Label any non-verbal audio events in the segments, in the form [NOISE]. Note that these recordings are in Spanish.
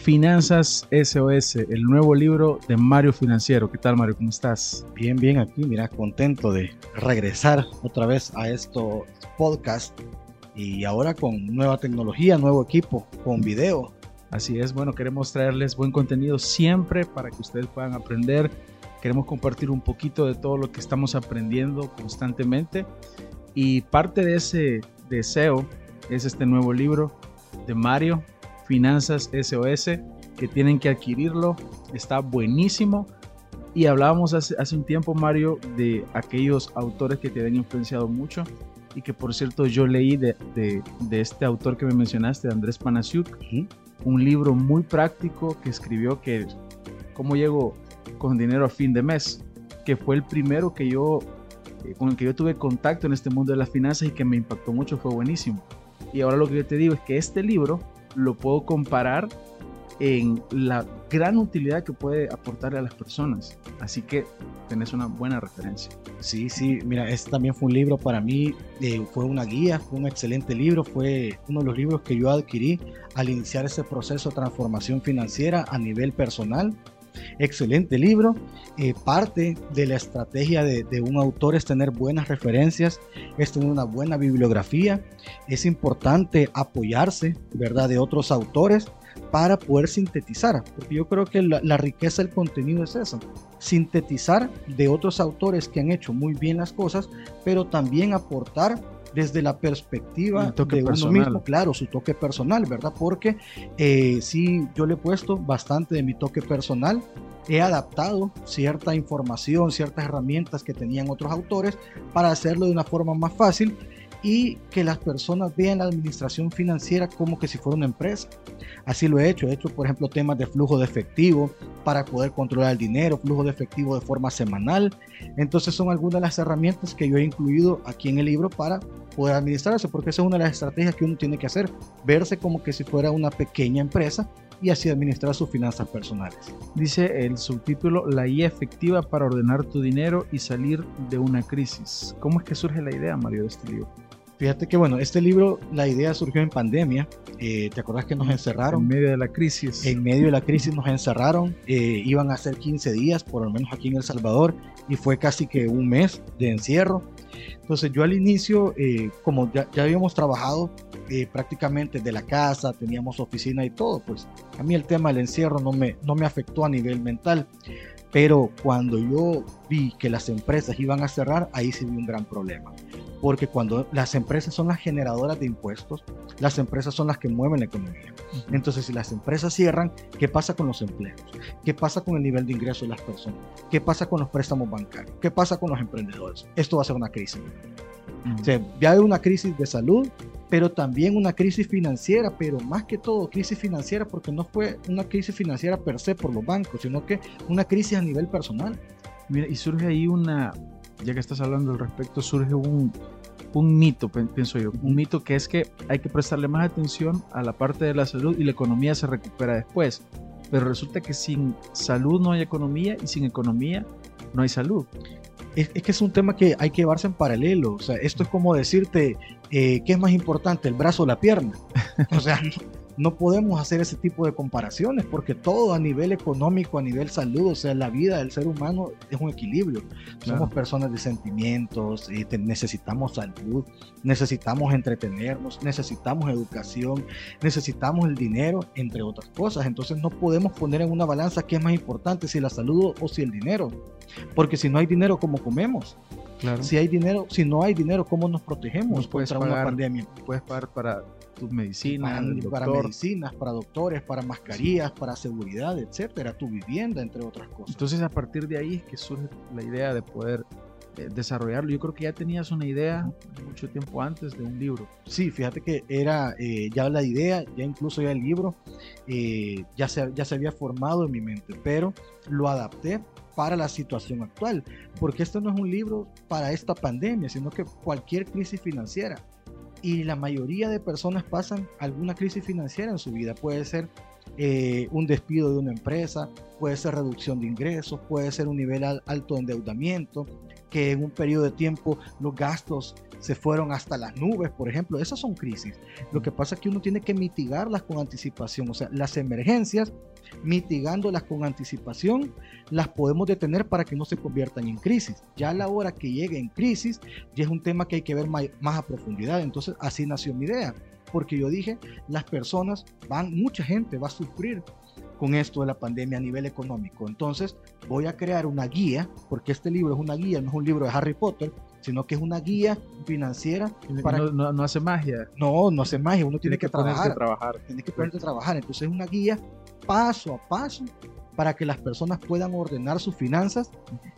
Finanzas SOS, el nuevo libro de Mario Financiero. ¿Qué tal, Mario? ¿Cómo estás? Bien, bien, aquí, mira, contento de regresar otra vez a esto podcast y ahora con nueva tecnología, nuevo equipo, con video. Así es, bueno, queremos traerles buen contenido siempre para que ustedes puedan aprender. Queremos compartir un poquito de todo lo que estamos aprendiendo constantemente y parte de ese deseo es este nuevo libro de Mario Finanzas SOS, que tienen que adquirirlo. Está buenísimo. Y hablábamos hace, hace, un tiempo, Mario, de aquellos autores que te han influenciado mucho y que, por cierto, yo leí de, de, de este autor que me mencionaste, Andrés Panasiuk, un libro muy práctico que escribió que cómo llego con dinero a fin de mes, que fue el primero que yo, eh, con el que yo tuve contacto en este mundo de las finanzas y que me impactó mucho, fue buenísimo. Y ahora lo que yo te digo es que este libro lo puedo comparar en la gran utilidad que puede aportarle a las personas. Así que tenés una buena referencia. Sí, sí, mira, este también fue un libro para mí, eh, fue una guía, fue un excelente libro, fue uno de los libros que yo adquirí al iniciar ese proceso de transformación financiera a nivel personal. Excelente libro. Eh, parte de la estrategia de, de, un autor es tener buenas referencias, es tener una buena bibliografía. Es importante apoyarse, ¿verdad?, de otros autores para poder sintetizar, porque yo creo que la, la, riqueza del contenido es eso, sintetizar de otros autores que han hecho muy bien las cosas, pero también aportar desde la perspectiva de personal. uno mismo, claro, su toque personal, ¿verdad? Porque eh, sí, yo le he puesto bastante de mi toque personal, he adaptado cierta información, ciertas herramientas que tenían otros autores para hacerlo de una forma más fácil y que las personas vean la administración financiera como que si fuera una empresa. Así lo he hecho. He hecho, por ejemplo, temas de flujo de efectivo para poder controlar el dinero, flujo de efectivo de forma semanal. Entonces son algunas de las herramientas que yo he incluido aquí en el libro para poder administrarse, porque esa es una de las estrategias que uno tiene que hacer, verse como que si fuera una pequeña empresa y así administrar sus finanzas personales. Dice el subtítulo, la guía efectiva para ordenar tu dinero y salir de una crisis. ¿Cómo es que surge la idea, Mario, de este libro? Fíjate que bueno, este libro, la idea surgió en pandemia. Eh, ¿Te acuerdas que nos encerraron? En medio de la crisis. En medio de la crisis nos encerraron. Eh, iban a ser 15 días, por lo menos aquí en El Salvador, y fue casi que un mes de encierro. Entonces yo al inicio, eh, como ya, ya, habíamos trabajado eh, prácticamente de la casa, teníamos oficina y todo, pues a mí el tema del encierro no me, no me afectó a nivel mental. Pero cuando yo vi que las empresas iban a cerrar, ahí sí vi un gran problema porque cuando las empresas son las generadoras de impuestos, las empresas son las que mueven la economía. Entonces, si las empresas cierran, ¿qué pasa con los empleos? ¿Qué pasa con el nivel de ingreso de las personas? ¿Qué pasa con los préstamos bancarios? ¿Qué pasa con los emprendedores? Esto va a ser una crisis. O sea, ya hay una crisis de salud, pero también una crisis financiera, pero más que todo crisis financiera porque no fue una crisis financiera per se por los bancos, sino que una crisis a nivel personal. Mira, y surge ahí una, ya que estás hablando al respecto, surge un, un mito, pienso yo, un mito que es que hay que prestarle más atención a la parte de la salud y la economía se recupera después. Pero resulta que sin salud no hay economía y sin economía no hay salud. Es, es que es un tema que hay que llevarse en paralelo. O sea, esto es como decirte, eh, ¿qué es más importante, el brazo o la pierna? [LAUGHS] O sea, no podemos hacer ese tipo de comparaciones porque todo a nivel económico, a nivel salud, o sea, la vida del ser humano es un equilibrio. Claro. Somos personas de sentimientos, y te, necesitamos salud, necesitamos entretenernos, necesitamos educación, necesitamos el dinero, entre otras cosas. Entonces no podemos poner en una balanza qué es más importante, si la salud o si el dinero. Porque si no hay dinero, ¿cómo comemos? Claro. Si hay dinero, si no hay dinero, ¿cómo nos protegemos puedes contra pagar, una pandemia? Puedes pagar para tus medicinas, para, para, medicinas, para doctores, para mascarillas, sí. para seguridad, etcétera, tu vivienda, entre otras cosas. Entonces, a partir de ahí es que surge la idea de poder eh, desarrollarlo? Yo creo que ya tenías una idea mucho tiempo antes de un libro. Sí, fíjate que era eh, ya la idea, ya incluso ya el libro, eh, ya, se, ya se había formado en mi mente, pero lo adapté para la situación actual, porque esto no es un libro para esta pandemia, sino que cualquier crisis financiera. Y la mayoría de personas pasan alguna crisis financiera en su vida. Puede ser eh, un despido de una empresa, puede ser reducción de ingresos, puede ser un nivel alto de endeudamiento, que en un periodo de tiempo los gastos se fueron hasta las nubes, por ejemplo. Esas son crisis. Lo que pasa es que uno tiene que mitigarlas con anticipación. O sea, las emergencias, mitigándolas con anticipación, las podemos detener para que no se conviertan en crisis. Ya a la hora que llegue en crisis, ya es un tema que hay que ver más, a profundidad. Entonces, así nació mi idea. Porque yo dije, las personas van, mucha gente va a sufrir con esto de la pandemia a nivel económico. Entonces voy a crear una guía, porque este libro es una guía, no es un libro de Harry Potter, sino que es una guía financiera. Para... No, no, hace magia. No, no hace magia, uno tiene, que, trabajar. trabajar. Tiene que ponerte a trabajar. Entonces es una guía paso a paso para que las personas puedan ordenar sus finanzas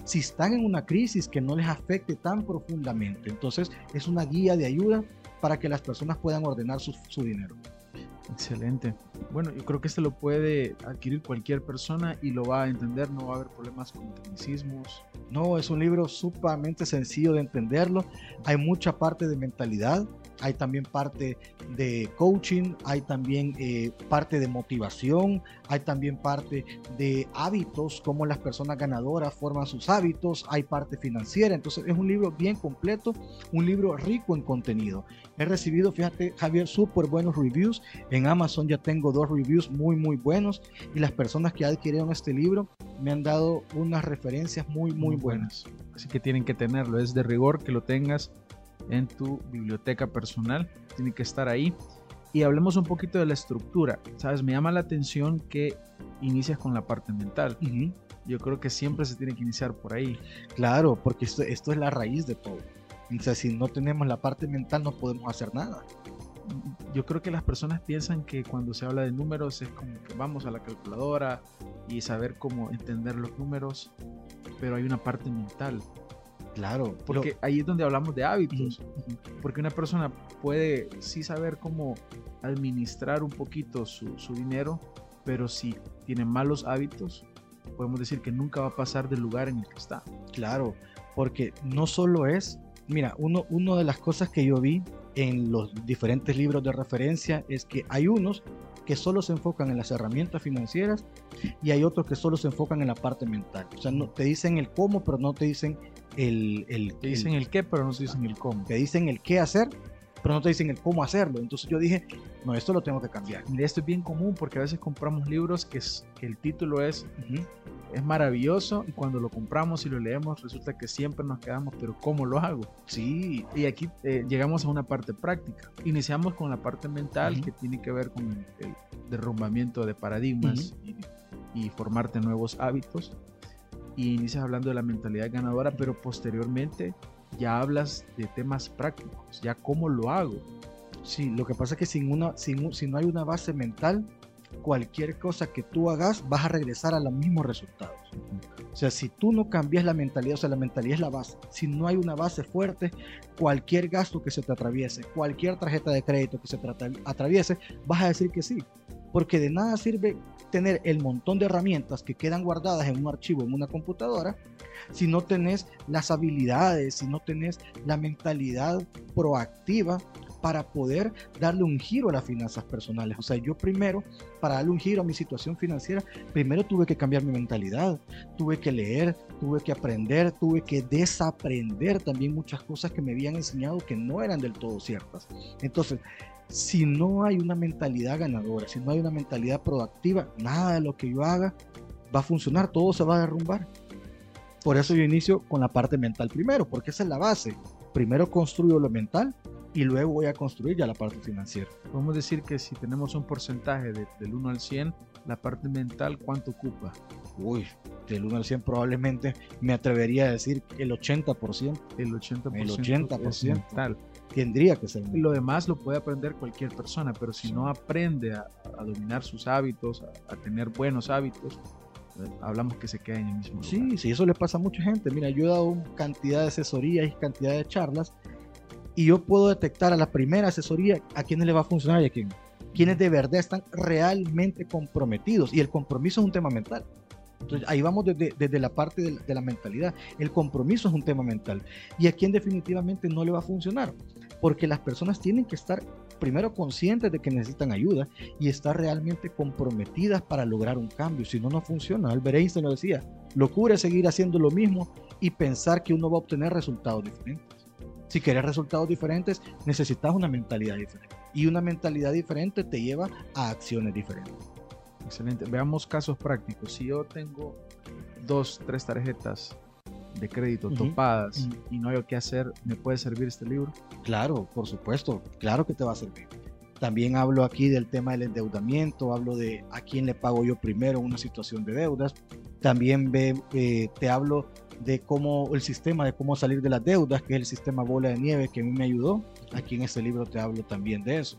si están en una crisis que no les afecte tan profundamente. Entonces es una guía de ayuda para que las personas puedan ordenar su, su dinero. Excelente. Bueno, yo creo que este lo puede adquirir cualquier persona y lo va a entender, no va a haber problemas con tecnicismos. No, es un libro sumamente sencillo de entenderlo. Hay mucha parte de mentalidad, hay también parte de coaching, hay también eh, parte de motivación, hay también parte de hábitos, cómo las personas ganadoras forman sus hábitos, hay parte financiera, entonces es un libro bien completo, un libro rico en contenido. He recibido, fíjate Javier, súper buenos reviews, en Amazon ya tengo dos reviews muy muy buenos y las personas que adquirieron este libro me han dado unas referencias muy muy buenas. Así que tienen que tenerlo, es de rigor que lo tengas en tu biblioteca personal. Tiene que estar ahí. Y hablemos un poquito de la estructura. Sabes, me llama la atención que inicias con la parte mental. Yo creo que siempre se tiene que iniciar por ahí. Claro, porque esto, esto es la raíz de todo. O sea, si no tenemos la parte mental no podemos hacer nada. Yo creo que las personas piensan que cuando se habla de números es como que vamos a la calculadora y saber cómo entender los números, pero hay una parte mental Claro. Porque ahí es donde hablamos de hábitos. Porque una persona puede sí saber cómo administrar un poquito su, su, dinero, pero si tiene malos hábitos, podemos decir que nunca va a pasar del lugar en el que está. Claro, porque no solo es, mira, uno, una de las cosas que yo vi en los diferentes libros de referencia es que hay unos que solo se enfocan en las herramientas financieras y hay otros que solo se enfocan en la parte mental. O sea, no, te dicen el cómo, pero no te dicen el... el te dicen el, qué, pero no te dicen el cómo. Te dicen el qué hacer, pero no te dicen el cómo hacerlo. Entonces yo dije, no, esto lo tengo que cambiar. Y esto es bien común porque a veces compramos libros que, es, que el título es, es maravilloso y cuando lo compramos y lo leemos resulta que siempre nos quedamos, pero ¿cómo lo hago? Sí. Y aquí eh, llegamos a una parte práctica. Iniciamos con la parte mental que tiene que ver con el, derrumbamiento de paradigmas y, y formarte nuevos hábitos. Y inicias hablando de la mentalidad ganadora, pero posteriormente ya hablas de temas prácticos, ya cómo lo hago. Sí, lo que pasa es que sin una, sin, si no hay una base mental, cualquier cosa que tú hagas vas a regresar a los mismos resultados. O sea, si tú no cambias la mentalidad, o sea, la mentalidad es la base. Si no hay una base fuerte, cualquier gasto que se te atraviese, cualquier tarjeta de crédito que se te atraviese, vas a decir que sí. Porque de nada sirve tener el montón de herramientas que quedan guardadas en un archivo en una computadora si no tenés las habilidades, si no tenés la mentalidad proactiva para poder darle un giro a las finanzas personales. O sea, yo primero, para darle un giro a mi situación financiera, primero tuve que cambiar mi mentalidad, tuve que leer, tuve que aprender, tuve que desaprender también muchas cosas que me habían enseñado que no eran del todo ciertas. Entonces, si no hay una mentalidad ganadora, si no hay una mentalidad proactiva, nada de lo que yo haga va a funcionar, todo se va a derrumbar. Por eso yo inicio con la parte mental primero, porque esa es la base. Primero construyo lo mental y luego voy a construir ya la parte financiera. Podemos decir que si tenemos un porcentaje del 1 al 100, la parte mental, ¿cuánto ocupa? Uy, del 1 al 100 probablemente me atrevería a decir el 80%. El 80%, el 80% es mental tendría que ser. Lo demás lo puede aprender cualquier persona, pero si no aprende a, dominar sus hábitos, a, tener buenos hábitos, hablamos que se queda en el mismo lugar. Sí, sí, eso le pasa a mucha gente. Mira, yo he dado cantidad de asesorías y cantidad de charlas y yo puedo detectar a la primera asesoría a quiénes le va a funcionar y a quién. Quienes de verdad están realmente comprometidos. Y el compromiso es un tema mental. Entonces ahí vamos desde, desde la parte de, la mentalidad. El compromiso es un tema mental. Y a quien definitivamente no le va a funcionar. Porque las personas tienen que estar primero conscientes de que necesitan ayuda y estar realmente comprometidas para lograr un cambio. Si no, no funciona. Albert Einstein lo decía. Locura es seguir haciendo lo mismo y pensar que uno va a obtener resultados diferentes. Si quieres resultados diferentes, necesitas una mentalidad diferente. Y una mentalidad diferente te lleva a acciones diferentes. Excelente. Veamos casos prácticos. Si yo tengo dos, tres tarjetas de crédito uh -huh. topadas uh -huh. y no hay qué hacer, ¿me puede servir este libro? Claro, por supuesto. Claro que te va a servir. También hablo aquí del tema del endeudamiento, hablo de a quién le pago yo primero una situación de deudas. También ve, eh, te hablo de cómo el sistema, de cómo salir de las deudas, que es el sistema bola de nieve que a mí me ayudó. Aquí en este libro te hablo también de eso.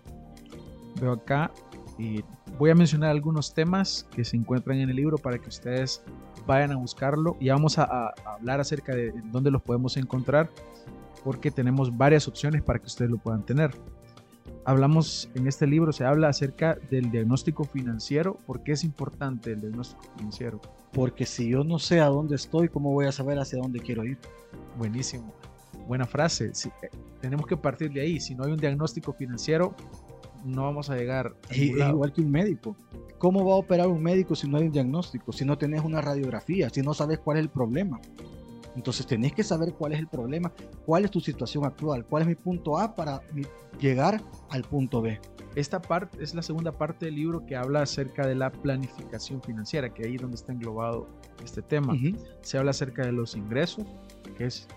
Veo acá y voy a mencionar algunos temas que se encuentran en el libro para que ustedes vayan a buscarlo y vamos a, a, hablar acerca de dónde los podemos encontrar porque tenemos varias opciones para que ustedes lo puedan tener. Hablamos en este libro, se habla acerca del diagnóstico financiero. ¿Por qué es importante el diagnóstico financiero? Porque si yo no sé a dónde estoy, ¿cómo voy a saber hacia dónde quiero ir? Buenísimo. Buena frase. Eh, tenemos que partir de ahí. Si no hay un diagnóstico financiero, no vamos a llegar. A es igual que un médico. ¿Cómo va a operar un médico si no hay un diagnóstico? Si no tenés una radiografía, si no sabes cuál es el problema. Entonces tenés que saber cuál es el problema, cuál es tu situación actual, cuál es mi punto A para llegar al punto B. Esta parte es la segunda parte del libro que habla acerca de la planificación financiera, que ahí es donde está englobado este tema. Uh -huh. Se habla acerca de los ingresos, que es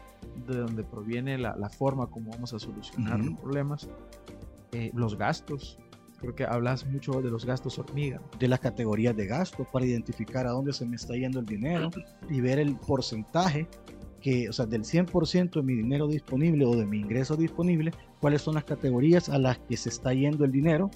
de donde proviene la, la forma como vamos a solucionar uh -huh. los problemas. Eh, los gastos, creo que hablas mucho de los gastos hormiga. De las categorías de gastos para identificar a dónde se me está yendo el dinero y ver el porcentaje que, o sea, del 100% de mi dinero disponible o de mi ingreso disponible, cuáles son las categorías a las que se está yendo el dinero,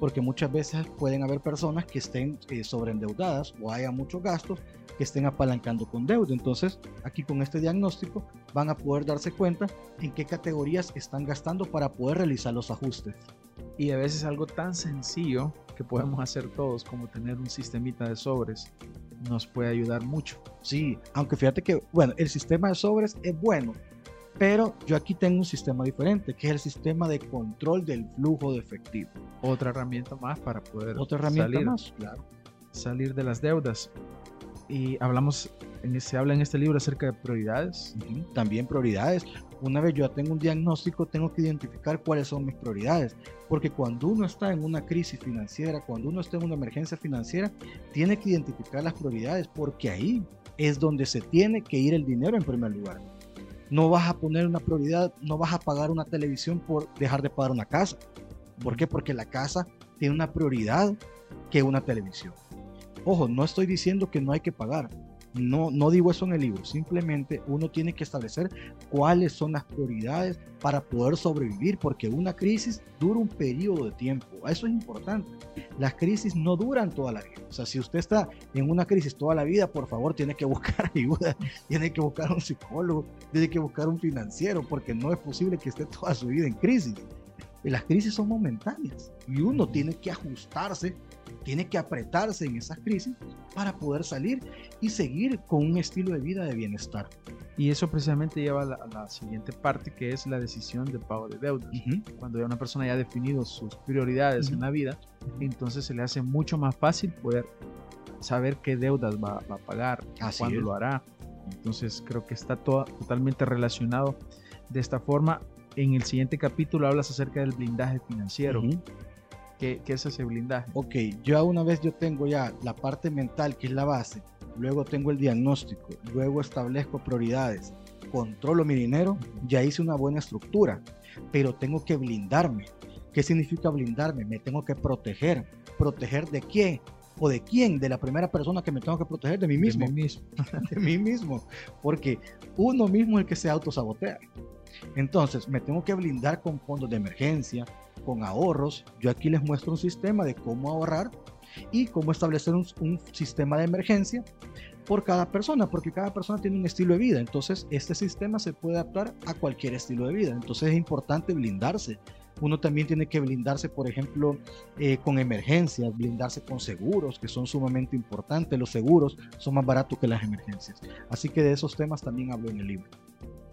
porque muchas veces pueden haber personas que estén eh, sobreendeudadas o haya muchos gastos que estén apalancando con deuda. Entonces, aquí con este diagnóstico van a poder darse cuenta en qué categorías están gastando para poder realizar los ajustes. Y a veces algo tan sencillo que podemos hacer todos como tener un sistemita de sobres nos puede ayudar mucho. Sí, aunque fíjate que, bueno, el sistema de sobres es bueno, pero yo aquí tengo un sistema diferente, que es el sistema de control del flujo de efectivo. Otra herramienta más para poder Otra herramienta salir, más, claro. salir de las deudas. Y hablamos, en, se habla en este libro acerca de prioridades. Uh -huh. También prioridades. Una vez yo tengo un diagnóstico, tengo que identificar cuáles son mis prioridades. Porque cuando uno está en una crisis financiera, cuando uno está en una emergencia financiera, tiene que identificar las prioridades, porque ahí es donde se tiene que ir el dinero en primer lugar. No vas a poner una prioridad, no vas a pagar una televisión por dejar de pagar una casa. ¿Por qué? Porque la casa tiene una prioridad que una televisión. Ojo, no estoy diciendo que no hay que pagar. No, no digo eso en el libro. Simplemente uno tiene que establecer cuáles son las prioridades para poder sobrevivir, porque una crisis dura un periodo de tiempo. Eso es importante. Las crisis no duran toda la vida. O sea, si usted está en una crisis toda la vida, por favor, tiene que buscar [LAUGHS] ayuda, tiene que buscar un psicólogo, tiene que buscar un financiero, porque no es posible que esté toda su vida en crisis. Las crisis son momentáneas y uno tiene que ajustarse tiene que apretarse en esas crisis para poder salir y seguir con un estilo de vida de bienestar. Y eso precisamente lleva a la, a la siguiente parte que es la decisión de pago de deudas. Uh -huh. Cuando ya una persona ya ha definido sus prioridades uh -huh. en la vida, entonces se le hace mucho más fácil poder saber qué deudas va, va a pagar, Así cuándo es. lo hará. Entonces creo que está todo, totalmente relacionado de esta forma. En el siguiente capítulo hablas acerca del blindaje financiero. Uh -huh ¿Qué, ¿Qué, es ese blindaje? Ok, yo una vez yo tengo ya la parte mental, que es la base, luego tengo el diagnóstico, luego establezco prioridades, controlo mi dinero, ya hice una buena estructura, pero tengo que blindarme. ¿Qué significa blindarme? Me tengo que proteger. ¿Proteger de qué? ¿O de quién? De la primera persona que me tengo que proteger, de mí mismo. De mí mismo. [LAUGHS] de mí mismo. Porque uno mismo es el que se autosabotea. Entonces, me tengo que blindar con fondos de emergencia, con ahorros. Yo aquí les muestro un sistema de cómo ahorrar y cómo establecer un, un sistema de emergencia por cada persona, porque cada persona tiene un estilo de vida. Entonces, este sistema se puede adaptar a cualquier estilo de vida. Entonces, es importante blindarse. Uno también tiene que blindarse, por ejemplo, eh, con emergencias, blindarse con seguros, que son sumamente importantes. Los seguros son más baratos que las emergencias. Así que de esos temas también hablo en el libro.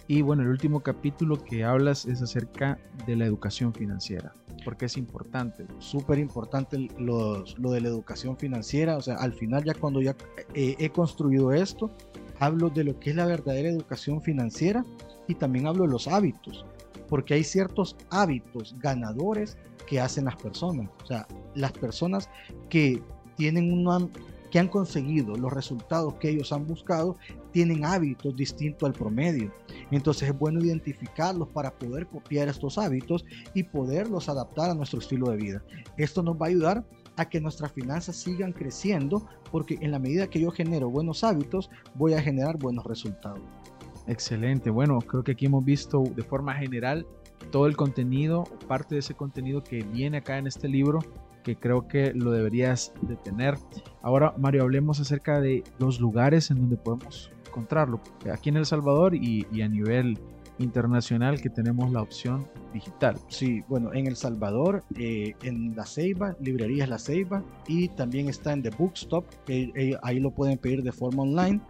Y bueno, el último capítulo que hablas es acerca de la educación financiera, porque es importante. Súper importante lo, lo, de la educación financiera, o sea, al final ya cuando ya eh, he construido esto, hablo de lo que es la verdadera educación financiera y también hablo de los hábitos, porque hay ciertos hábitos ganadores que hacen las personas, o sea, las personas que tienen una que han conseguido los resultados que ellos han buscado tienen hábitos distintos al promedio. Entonces es bueno identificarlos para poder copiar estos hábitos y poderlos adaptar a nuestro estilo de vida. Esto nos va a ayudar a que nuestras finanzas sigan creciendo porque en la medida que yo genero buenos hábitos voy a generar buenos resultados. Excelente. Bueno, creo que aquí hemos visto de forma general todo el contenido, parte de ese contenido que viene acá en este libro que creo que lo deberías de tener. Ahora, Mario, hablemos acerca de los lugares en donde podemos encontrarlo aquí en El Salvador y, a nivel internacional que tenemos la opción digital. Sí, bueno, en El Salvador, eh, en La Ceiba, librerías La Ceiba, y también está en The Bookstop, eh, ahí lo pueden pedir de forma online.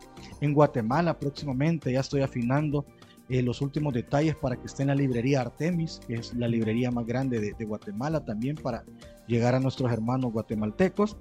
En Guatemala próximamente ya estoy afinando eh, los últimos detalles para que esté en la librería Artemis, que es la librería más grande de, Guatemala también para llegar a nuestros hermanos guatemaltecos.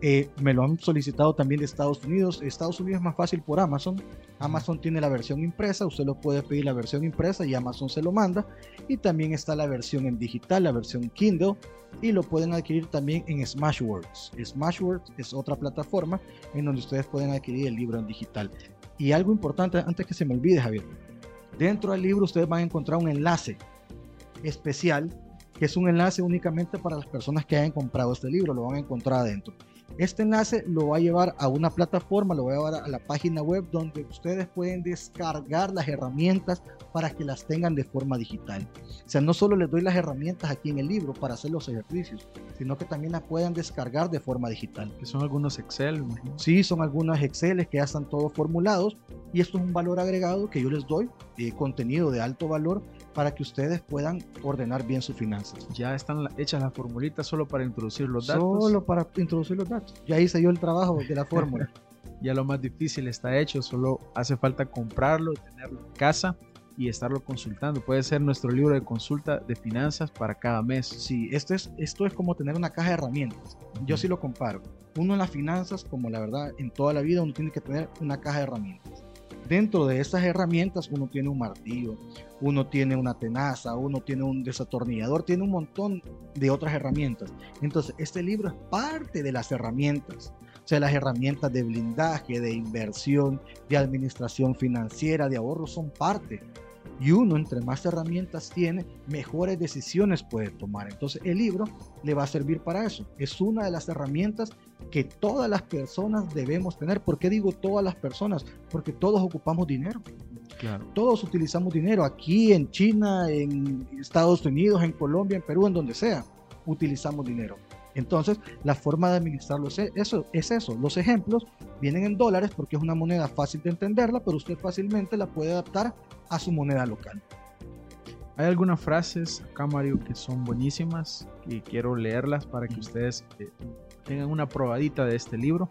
Eh, me lo han solicitado también de Estados Unidos. Estados Unidos es más fácil por Amazon. Amazon tiene la versión impresa, usted lo puede pedir la versión impresa y Amazon se lo manda. Y también está la versión en digital, la versión Kindle, y lo pueden adquirir también en Smashwords. Smashwords es otra plataforma en donde ustedes pueden adquirir el libro en digital. Y algo importante, antes que se me olvide, Javier, dentro del libro ustedes van a encontrar un enlace especial que es un enlace únicamente para las personas que hayan comprado este libro, lo van a encontrar adentro. Este enlace lo va a llevar a una plataforma, lo va a llevar a la página web donde ustedes pueden descargar las herramientas para que las tengan de forma digital. O sea, no solo les doy las herramientas aquí en el libro para hacer los ejercicios, sino que también las puedan descargar de forma digital. Que son algunos Excel. Sí, son algunos Excel que ya están todos formulados y esto es un valor agregado que yo les doy, eh, contenido de alto valor para que ustedes puedan ordenar bien sus finanzas. Ya están hechas las formulitas solo para introducir los datos. Solo para introducir los datos. Ya hice yo el trabajo de la fórmula. [LAUGHS] ya lo más difícil está hecho, solo hace falta comprarlo, tenerlo en casa y estarlo consultando. Puede ser nuestro libro de consulta de finanzas para cada mes. Sí, esto es, esto es como tener una caja de herramientas. Yo sí lo comparo. Uno en las finanzas, como la verdad, en toda la vida uno tiene que tener una caja de herramientas. Dentro de estas herramientas uno tiene un martillo, uno tiene una tenaza, uno tiene un desatornillador, tiene un montón de otras herramientas. Entonces, este libro es parte de las herramientas. O sea, las herramientas de blindaje, de inversión, de administración financiera, de ahorro son parte. Y uno, entre más herramientas tiene, mejores decisiones puede tomar. Entonces, el libro le va a servir para eso. Es una de las herramientas que todas las personas debemos tener. ¿Por qué digo todas las personas? Porque todos ocupamos dinero. Claro. Todos utilizamos dinero aquí en China, en Estados Unidos, en Colombia, en Perú, en donde sea. Utilizamos dinero. Entonces, la forma de administrarlo es eso, es eso. Los ejemplos vienen en dólares porque es una moneda fácil de entenderla, pero usted fácilmente la puede adaptar a su moneda local. Hay algunas frases acá, Mario, que son buenísimas y quiero leerlas para que ustedes eh, tengan una probadita de este libro.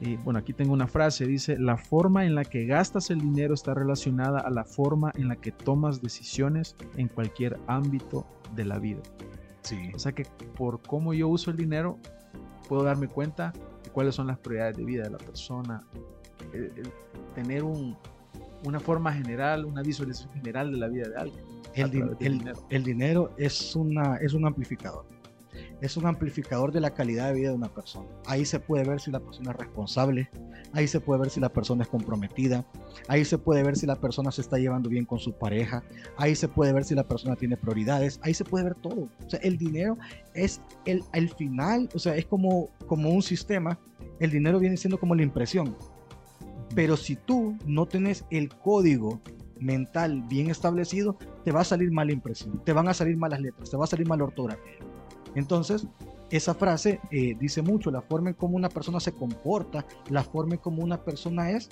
Y bueno, aquí tengo una frase, dice, la forma en la que gastas el dinero está relacionada a la forma en la que tomas decisiones en cualquier ámbito de la vida. Sí. O sea que por cómo yo uso el dinero, puedo darme cuenta de cuáles son las prioridades de vida de la persona. tener un, una forma general, una visualización general de la vida de alguien. El, dinero. el dinero es, una, es un amplificador es un amplificador de la calidad de vida de una persona. Ahí se puede ver si la persona es responsable, ahí se puede ver si la persona es comprometida, ahí se puede ver si la persona se está llevando bien con su pareja, ahí se puede ver si la persona tiene prioridades, ahí se puede ver todo. O sea, el dinero es el, el final, o sea, es como, como un sistema, el dinero viene siendo como la impresión. Pero si tú no tienes el código mental bien establecido, te va a salir mala impresión, te van a salir malas letras, te va a salir mala ortografía. Entonces, esa frase eh, dice mucho, la forma en cómo una persona se comporta, la forma en cómo una persona es,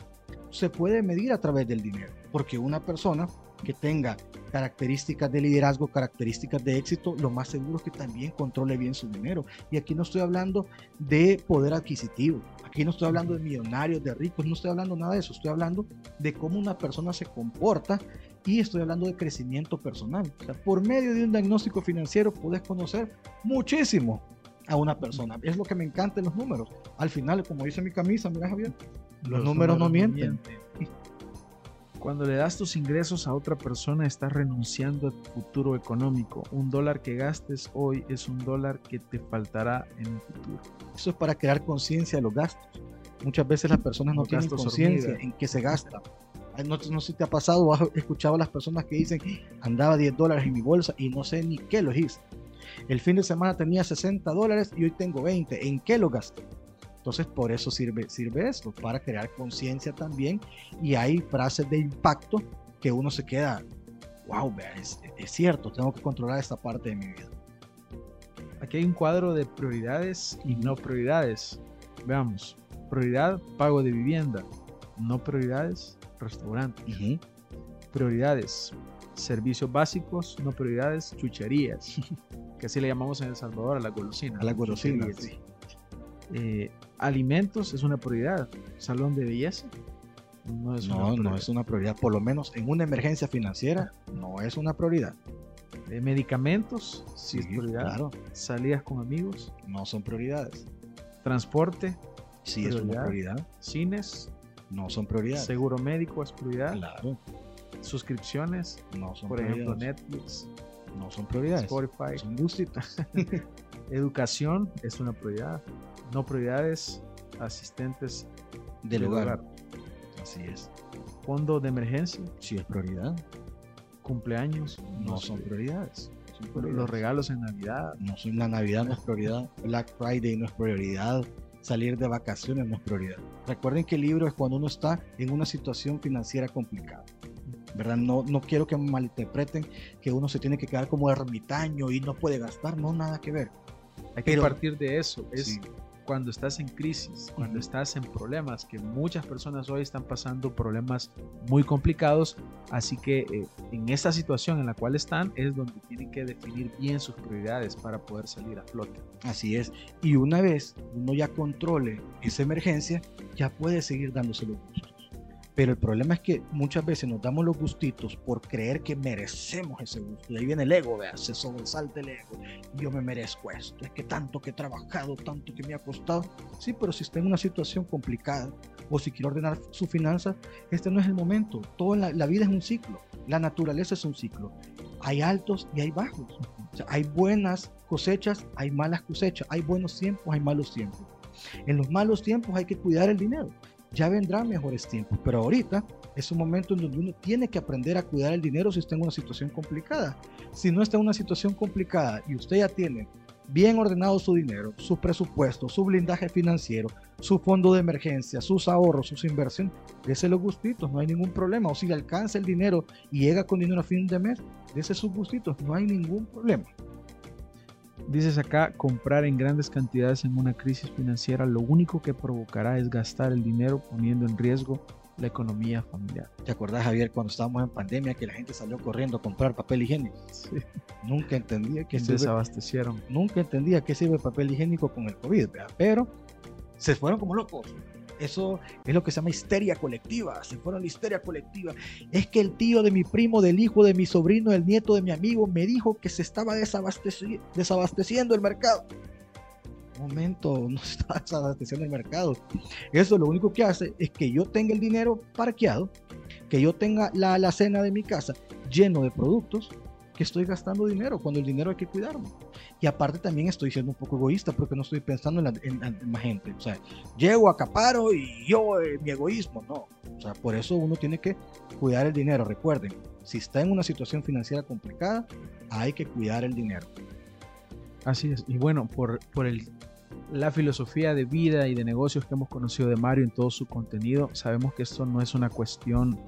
se puede medir a través del dinero, porque una persona que tenga características de liderazgo, características de éxito, lo más seguro es que también controle bien su dinero. Y aquí no estoy hablando de poder adquisitivo, aquí no estoy hablando de millonarios, de ricos, no estoy hablando nada de eso, estoy hablando de cómo una persona se comporta y estoy hablando de crecimiento personal. por medio de un diagnóstico financiero puedes conocer muchísimo a una persona. Es lo que me encanta en los números. Al final, como dice mi camisa, mira Javier, los, números, no mienten. Cuando le das tus ingresos a otra persona, estás renunciando a tu futuro económico. Un dólar que gastes hoy es un dólar que te faltará en el futuro. Eso es para crear conciencia de los gastos. Muchas veces las personas no tienen conciencia en qué se gasta. No, no, sé si te ha pasado o has escuchado a las personas que dicen, andaba 10 dólares en mi bolsa y no sé ni qué lo hice. El fin de semana tenía 60 dólares y hoy tengo 20. ¿En qué lo gasté? Entonces, por eso sirve, sirve esto, para crear conciencia también. Y hay frases de impacto que uno se queda, wow, es, es cierto, tengo que controlar esta parte de mi vida. Aquí hay un cuadro de prioridades y no prioridades. Veamos, prioridad, pago de vivienda. No prioridades, restaurante. Prioridades, servicios básicos, no prioridades, chucherías. [LAUGHS] que así le llamamos en El Salvador a la golosina. A la golosina, eh, alimentos es una prioridad. Salón de belleza no es, una prioridad. no es una prioridad. Por lo menos en una emergencia financiera no es una prioridad. Eh, medicamentos, sí, es prioridad. Claro. Salidas con amigos. No son prioridades. Transporte. Sí, es una prioridad. Cines. No son prioridades. Seguro médico es prioridad. Claro. Suscripciones. No son Por prioridades. ejemplo, Netflix. No son prioridades. Spotify. Son gustitos. [LAUGHS] Educación es una prioridad. No prioridades, asistentes del hogar. Así es. Fondo de emergencia. Sí es prioridad. Cumpleaños. No, son prioridades. Son prioridades. Los regalos en Navidad. No son, la Navidad no es prioridad. Black Friday no es prioridad. Salir de vacaciones no es prioridad. Recuerden que el libro es cuando uno está en una situación financiera complicada. ¿verdad? No, no quiero que malinterpreten que uno se tiene que quedar como ermitaño y no puede gastar, no, nada que ver. Hay que partir de eso, es cuando estás en crisis, cuando estás en problemas, que muchas personas hoy están pasando problemas muy complicados, así que eh, en esta situación en la cual están es donde tienen que definir bien sus prioridades para poder salir a flote. Así es, y una vez uno ya controle esa emergencia, ya puede seguir dándose los gustos. Pero el problema es que muchas veces nos damos los gustitos por creer que merecemos ese gusto. Y ahí viene el ego, vea, se sobresalta el ego. Yo me merezco esto. Es que tanto que he trabajado, tanto que me ha costado. Sí, pero si está en una situación complicada o si quiere ordenar su finanzas, este no es el momento. Todo en la, vida es un ciclo. La naturaleza es un ciclo. Hay altos y hay bajos. Hay buenas cosechas, hay malas cosechas. Hay buenos tiempos, hay malos tiempos. En los malos tiempos hay que cuidar el dinero ya vendrán mejores tiempos, pero ahorita es un momento en donde uno tiene que aprender a cuidar el dinero si está en una situación complicada. Si no está en una situación complicada y usted ya tiene bien ordenado su dinero, su presupuesto, su blindaje financiero, su fondo de emergencia, sus ahorros, sus inversiones, dése los gustitos, no hay ningún problema. O si le alcanza el dinero y llega con dinero a fin de mes, dése sus gustitos, no hay ningún problema. Dices acá, comprar en grandes cantidades en una crisis financiera lo único que provocará es gastar el dinero poniendo en riesgo la economía familiar. ¿Te acordás, Javier, cuando estábamos en pandemia que la gente salió corriendo a comprar papel higiénico? Sí. Nunca entendía que se desabastecieron. Nunca entendía qué sirve el papel higiénico con el COVID, ¿verdad? pero se fueron como locos. Eso es lo que se llama histeria colectiva. Se fueron la histeria colectiva. Es que el tío de mi primo, del hijo de mi sobrino, el nieto de mi amigo, me dijo que se estaba desabasteci desabasteciendo el mercado. Un momento, [LAUGHS] no se está desabasteciendo el mercado. Eso lo único que hace es que yo tenga el dinero parqueado, que yo tenga la alacena de mi casa lleno de productos, que estoy gastando dinero cuando el dinero hay que cuidarlo. Y aparte también estoy siendo un poco egoísta porque no estoy pensando en la, en, gente. O sea, llego, acaparo y yo, eh, mi egoísmo, no. O sea, por eso uno tiene que cuidar el dinero. Recuerden, si está en una situación financiera complicada, hay que cuidar el dinero. Así es. Y bueno, por, por el, la filosofía de vida y de negocios que hemos conocido de Mario en todo su contenido, sabemos que esto no es una cuestión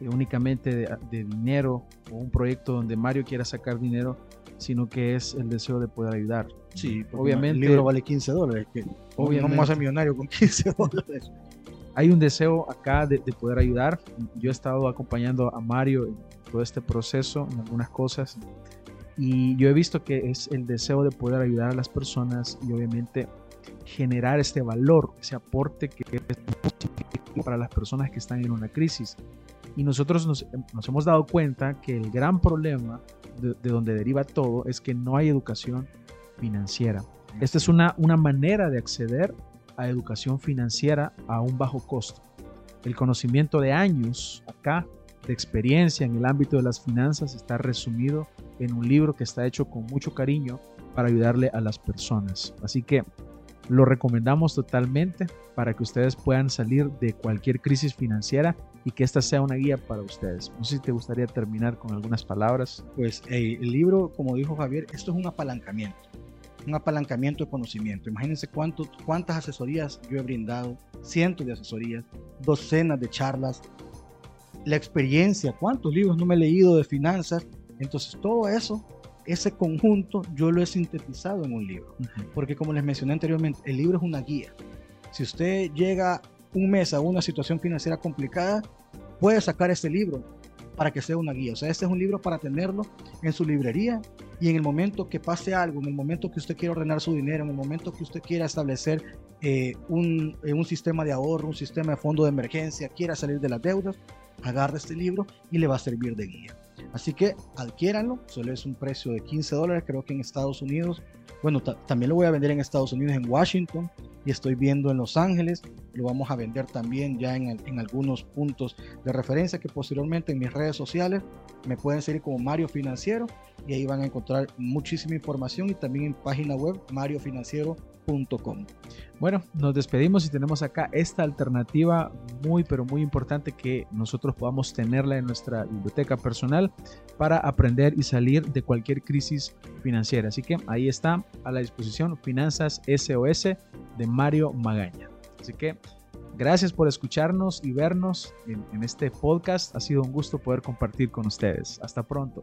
eh, únicamente de, dinero o un proyecto donde Mario quiera sacar dinero, sino que es el deseo de poder ayudar. Sí, obviamente. El libro vale 15 dólares. Que obviamente, no más millonario con 15 [LAUGHS] dólares. Hay un deseo acá de, de, poder ayudar. Yo he estado acompañando a Mario en todo este proceso, en algunas cosas. Y yo he visto que es el deseo de poder ayudar a las personas y obviamente generar este valor, ese aporte que es para las personas que están en una crisis. Y nosotros nos, nos hemos dado cuenta que el gran problema de, de, donde deriva todo es que no hay educación financiera. Esta es una, una manera de acceder a educación financiera a un bajo costo. El conocimiento de años acá, de experiencia en el ámbito de las finanzas, está resumido en un libro que está hecho con mucho cariño para ayudarle a las personas. Así que lo recomendamos totalmente para que ustedes puedan salir de cualquier crisis financiera y que esta sea una guía para ustedes. No sé si te gustaría terminar con algunas palabras. Pues el libro, como dijo Javier, esto es un apalancamiento, un apalancamiento de conocimiento. Imagínense cuánto, cuántas asesorías yo he brindado, cientos de asesorías, docenas de charlas, la experiencia, cuántos libros no me he leído de finanzas. Entonces todo eso ese conjunto yo lo he sintetizado en un libro. Porque como les mencioné anteriormente, el libro es una guía. Si usted llega un mes a una situación financiera complicada, puede sacar este libro para que sea una guía. O sea, este es un libro para tenerlo en su librería y en el momento que pase algo, en el momento que usted quiera ordenar su dinero, en el momento que usted quiera establecer eh, un, eh, un sistema de ahorro, un sistema de fondo de emergencia, quiera salir de las deudas, agarre este libro y le va a servir de guía. Así que adquiéranlo, solo es un precio de 15 dólares, creo que en Estados Unidos. Bueno, también lo voy a vender en Estados Unidos, en Washington, y estoy viendo en Los Ángeles. Lo vamos a vender también ya en, algunos puntos de referencia que posteriormente en mis redes sociales me pueden seguir como Mario Financiero y ahí van a encontrar muchísima información y también en página web mariofinanciero.com. Bueno, nos despedimos y tenemos acá esta alternativa muy pero muy importante que nosotros podamos tenerla en nuestra biblioteca personal para aprender y salir de cualquier crisis financiera. Así que ahí está a la disposición Finanzas SOS de Mario Magaña. Así que gracias por escucharnos y vernos en, en este podcast. Ha sido un gusto poder compartir con ustedes. Hasta pronto.